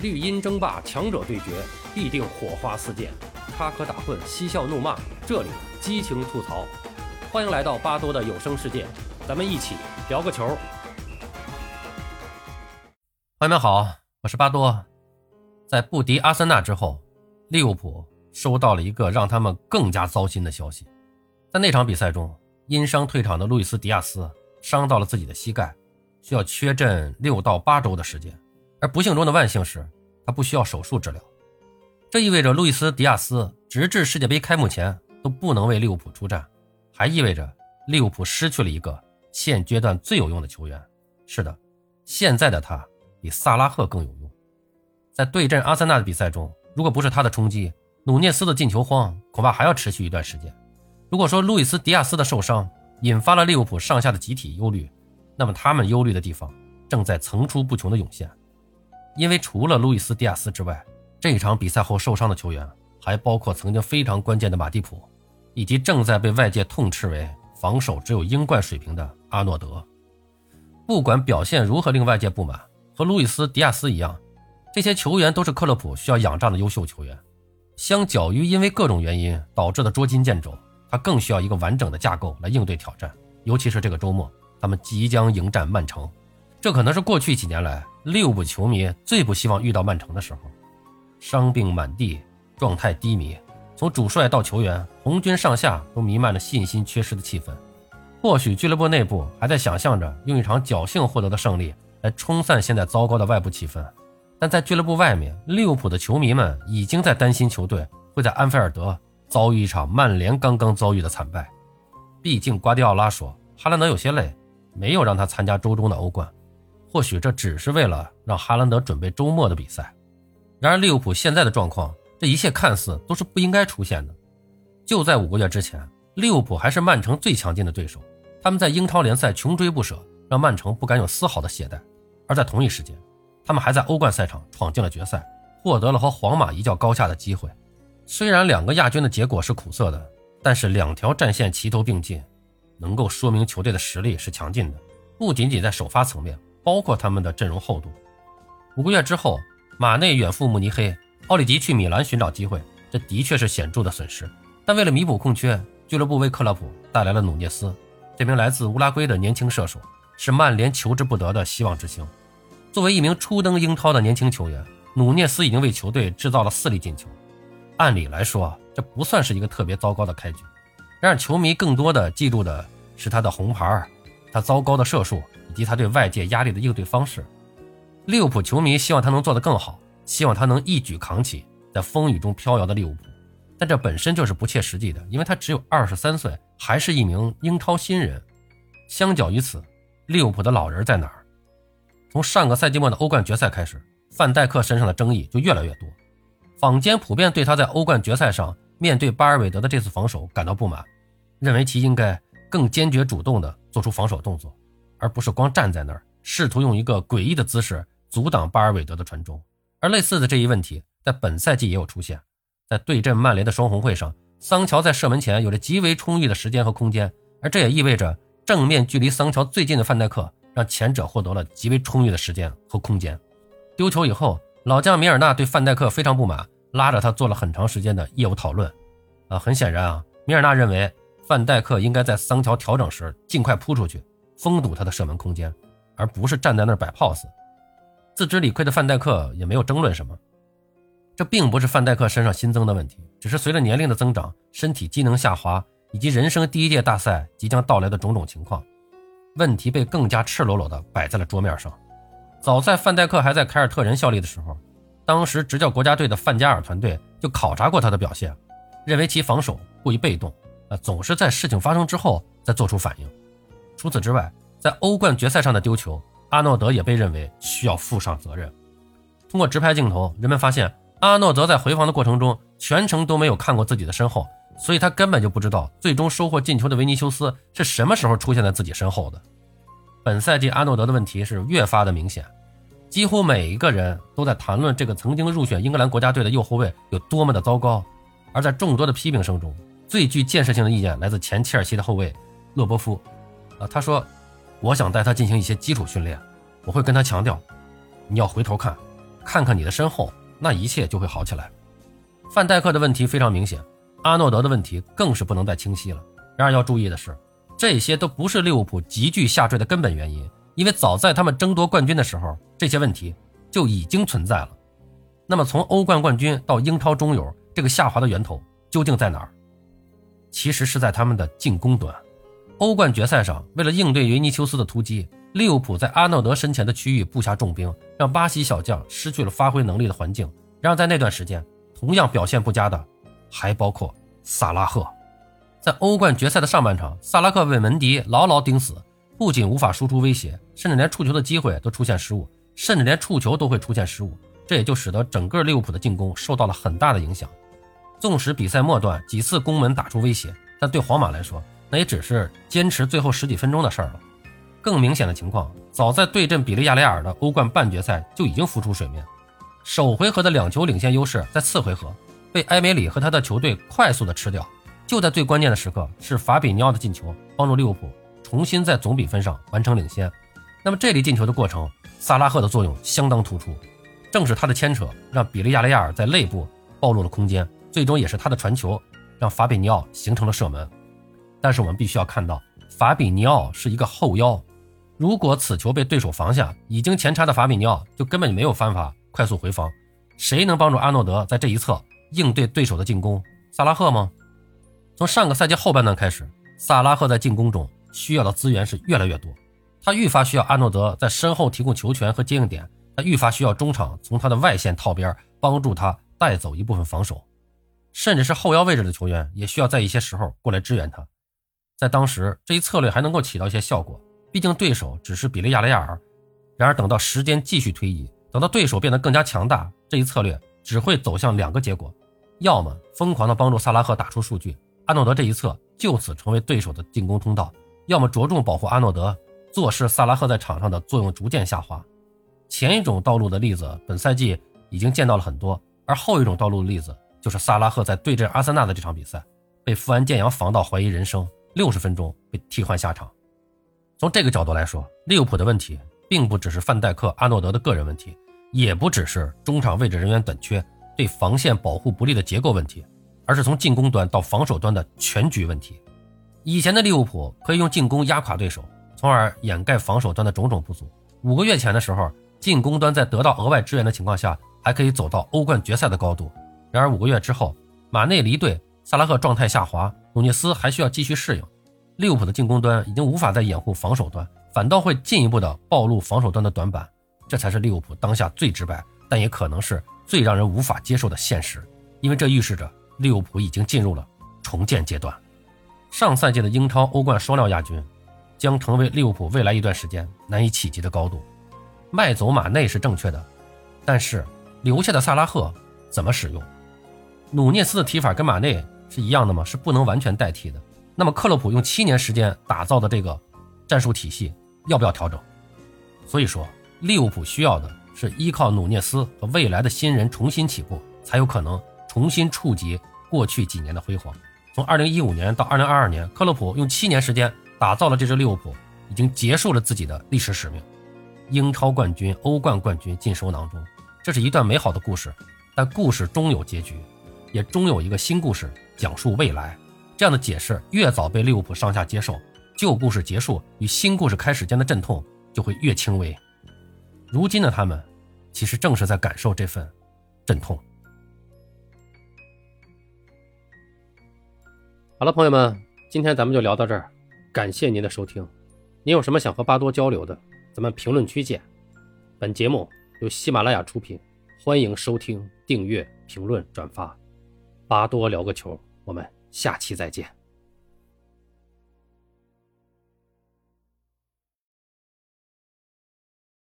绿茵争霸，强者对决，必定火花四溅，插科打诨，嬉笑怒骂，这里激情吐槽。欢迎来到巴多的有声世界，咱们一起聊个球。朋友们好，我是巴多。在不敌阿森纳之后，利物浦收到了一个让他们更加糟心的消息。在那场比赛中，因伤退场的路易斯·迪亚斯伤到了自己的膝盖，需要缺阵六到八周的时间。而不幸中的万幸是，他不需要手术治疗。这意味着路易斯·迪亚斯直至世界杯开幕前都不能为利物浦出战，还意味着利物浦失去了一个现阶段最有用的球员。是的，现在的他比萨拉赫更有用。在对阵阿森纳的比赛中，如果不是他的冲击，努涅斯的进球荒恐怕还要持续一段时间。如果说路易斯·迪亚斯的受伤引发了利物浦上下的集体忧虑，那么他们忧虑的地方正在层出不穷的涌现。因为除了路易斯·迪亚斯之外，这场比赛后受伤的球员还包括曾经非常关键的马蒂普，以及正在被外界痛斥为防守只有英冠水平的阿诺德。不管表现如何令外界不满，和路易斯·迪亚斯一样，这些球员都是克洛普需要仰仗的优秀球员。相较于因为各种原因导致的捉襟见肘，他更需要一个完整的架构来应对挑战。尤其是这个周末，他们即将迎战曼城。这可能是过去几年来利物浦球迷最不希望遇到曼城的时候，伤病满地，状态低迷，从主帅到球员，红军上下都弥漫着信心缺失的气氛。或许俱乐部内部还在想象着用一场侥幸获得的胜利来冲散现在糟糕的外部气氛，但在俱乐部外面，利物浦的球迷们已经在担心球队会在安菲尔德遭遇一场曼联刚刚遭遇的惨败。毕竟瓜迪奥拉说，哈兰德有些累，没有让他参加周中的欧冠。或许这只是为了让哈兰德准备周末的比赛。然而，利物浦现在的状况，这一切看似都是不应该出现的。就在五个月之前，利物浦还是曼城最强劲的对手，他们在英超联赛穷追不舍，让曼城不敢有丝毫的懈怠。而在同一时间，他们还在欧冠赛场闯进了决赛，获得了和皇马一较高下的机会。虽然两个亚军的结果是苦涩的，但是两条战线齐头并进，能够说明球队的实力是强劲的，不仅仅在首发层面。包括他们的阵容厚度。五个月之后，马内远赴慕尼黑，奥里吉去米兰寻找机会，这的确是显著的损失。但为了弥补空缺，俱乐部为克洛普带来了努涅斯，这名来自乌拉圭的年轻射手，是曼联求之不得的希望之星。作为一名初登英超的年轻球员，努涅斯已经为球队制造了四粒进球。按理来说，这不算是一个特别糟糕的开局。然而，球迷更多的记住的是他的红牌，他糟糕的射术。及他对外界压力的应对方式，利物浦球迷希望他能做得更好，希望他能一举扛起在风雨中飘摇的利物浦，但这本身就是不切实际的，因为他只有二十三岁，还是一名英超新人。相较于此，利物浦的老人在哪儿？从上个赛季末的欧冠决赛开始，范戴克身上的争议就越来越多，坊间普遍对他在欧冠决赛上面对巴尔韦德的这次防守感到不满，认为其应该更坚决主动地做出防守动作。而不是光站在那儿，试图用一个诡异的姿势阻挡巴尔韦德的传中。而类似的这一问题，在本赛季也有出现。在对阵曼联的双红会上，桑乔在射门前有着极为充裕的时间和空间，而这也意味着正面距离桑乔最近的范戴克让前者获得了极为充裕的时间和空间。丢球以后，老将米尔纳对范戴克非常不满，拉着他做了很长时间的业务讨论。啊，很显然啊，米尔纳认为范戴克应该在桑乔调整时尽快扑出去。封堵他的射门空间，而不是站在那儿摆 pose。自知理亏的范戴克也没有争论什么。这并不是范戴克身上新增的问题，只是随着年龄的增长、身体机能下滑以及人生第一届大赛即将到来的种种情况，问题被更加赤裸裸地摆在了桌面上。早在范戴克还在凯尔特人效力的时候，当时执教国家队的范加尔团队就考察过他的表现，认为其防守过于被动，啊，总是在事情发生之后再做出反应。除此之外，在欧冠决赛上的丢球，阿诺德也被认为需要负上责任。通过直拍镜头，人们发现阿诺德在回防的过程中全程都没有看过自己的身后，所以他根本就不知道最终收获进球的维尼修斯是什么时候出现在自己身后的。本赛季阿诺德的问题是越发的明显，几乎每一个人都在谈论这个曾经入选英格兰国家队的右后卫有多么的糟糕，而在众多的批评声中，最具建设性的意见来自前切尔西的后卫勒波夫。啊，他说：“我想带他进行一些基础训练，我会跟他强调，你要回头看，看看你的身后，那一切就会好起来。范戴克的问题非常明显，阿诺德的问题更是不能再清晰了。然而要注意的是，这些都不是利物浦急剧下坠的根本原因，因为早在他们争夺冠军的时候，这些问题就已经存在了。那么从欧冠冠军到英超中游，这个下滑的源头究竟在哪儿？其实是在他们的进攻端。欧冠决赛上，为了应对维尼修斯的突击，利物浦在阿诺德身前的区域布下重兵，让巴西小将失去了发挥能力的环境。然而在那段时间，同样表现不佳的还包括萨拉赫。在欧冠决赛的上半场，萨拉赫被门迪牢牢盯死，不仅无法输出威胁，甚至连触球的机会都出现失误，甚至连触球都会出现失误。这也就使得整个利物浦的进攻受到了很大的影响。纵使比赛末段几次攻门打出威胁，但对皇马来说，那也只是坚持最后十几分钟的事儿了。更明显的情况，早在对阵比利亚雷尔的欧冠半决赛就已经浮出水面。首回合的两球领先优势，在次回合被埃梅里和他的球队快速的吃掉。就在最关键的时刻，是法比尼奥的进球帮助利物浦重新在总比分上完成领先。那么这粒进球的过程，萨拉赫的作用相当突出。正是他的牵扯，让比利亚雷亚尔在内部暴露了空间，最终也是他的传球让法比尼奥形成了射门。但是我们必须要看到，法比尼奥是一个后腰，如果此球被对手防下，已经前插的法比尼奥就根本就没有办法快速回防。谁能帮助阿诺德在这一侧应对对手的进攻？萨拉赫吗？从上个赛季后半段开始，萨拉赫在进攻中需要的资源是越来越多，他愈发需要阿诺德在身后提供球权和接应点，他愈发需要中场从他的外线套边帮助他带走一部分防守，甚至是后腰位置的球员也需要在一些时候过来支援他。在当时，这一策略还能够起到一些效果，毕竟对手只是比利亚雷亚尔。然而，等到时间继续推移，等到对手变得更加强大，这一策略只会走向两个结果：要么疯狂的帮助萨拉赫打出数据，阿诺德这一侧就此成为对手的进攻通道；要么着重保护阿诺德，坐视萨拉赫在场上的作用逐渐下滑。前一种道路的例子，本赛季已经见到了很多，而后一种道路的例子，就是萨拉赫在对阵阿森纳的这场比赛，被富安健洋防到怀疑人生。六十分钟被替换下场。从这个角度来说，利物浦的问题并不只是范戴克、阿诺德的个人问题，也不只是中场位置人员短缺、对防线保护不利的结构问题，而是从进攻端到防守端的全局问题。以前的利物浦可以用进攻压垮对手，从而掩盖防守端的种种不足。五个月前的时候，进攻端在得到额外支援的情况下，还可以走到欧冠决赛的高度。然而五个月之后，马内离队。萨拉赫状态下滑，努涅斯还需要继续适应。利物浦的进攻端已经无法再掩护防守端，反倒会进一步的暴露防守端的短板。这才是利物浦当下最直白，但也可能是最让人无法接受的现实，因为这预示着利物浦已经进入了重建阶段。上赛季的英超、欧冠双料亚军，将成为利物浦未来一段时间难以企及的高度。卖走马内是正确的，但是留下的萨拉赫怎么使用？努涅斯的踢法跟马内。是一样的吗？是不能完全代替的。那么克洛普用七年时间打造的这个战术体系，要不要调整？所以说，利物浦需要的是依靠努涅斯和未来的新人重新起步，才有可能重新触及过去几年的辉煌。从2015年到2022年，克洛普用七年时间打造了这支利物浦，已经结束了自己的历史使命。英超冠军、欧冠冠军尽收囊中，这是一段美好的故事。但故事终有结局，也终有一个新故事。讲述未来，这样的解释越早被利物浦上下接受，旧故事结束与新故事开始间的阵痛就会越轻微。如今的他们，其实正是在感受这份阵痛。好了，朋友们，今天咱们就聊到这儿，感谢您的收听。您有什么想和巴多交流的，咱们评论区见。本节目由喜马拉雅出品，欢迎收听、订阅、评论、转发。巴多聊个球。我们下期再见。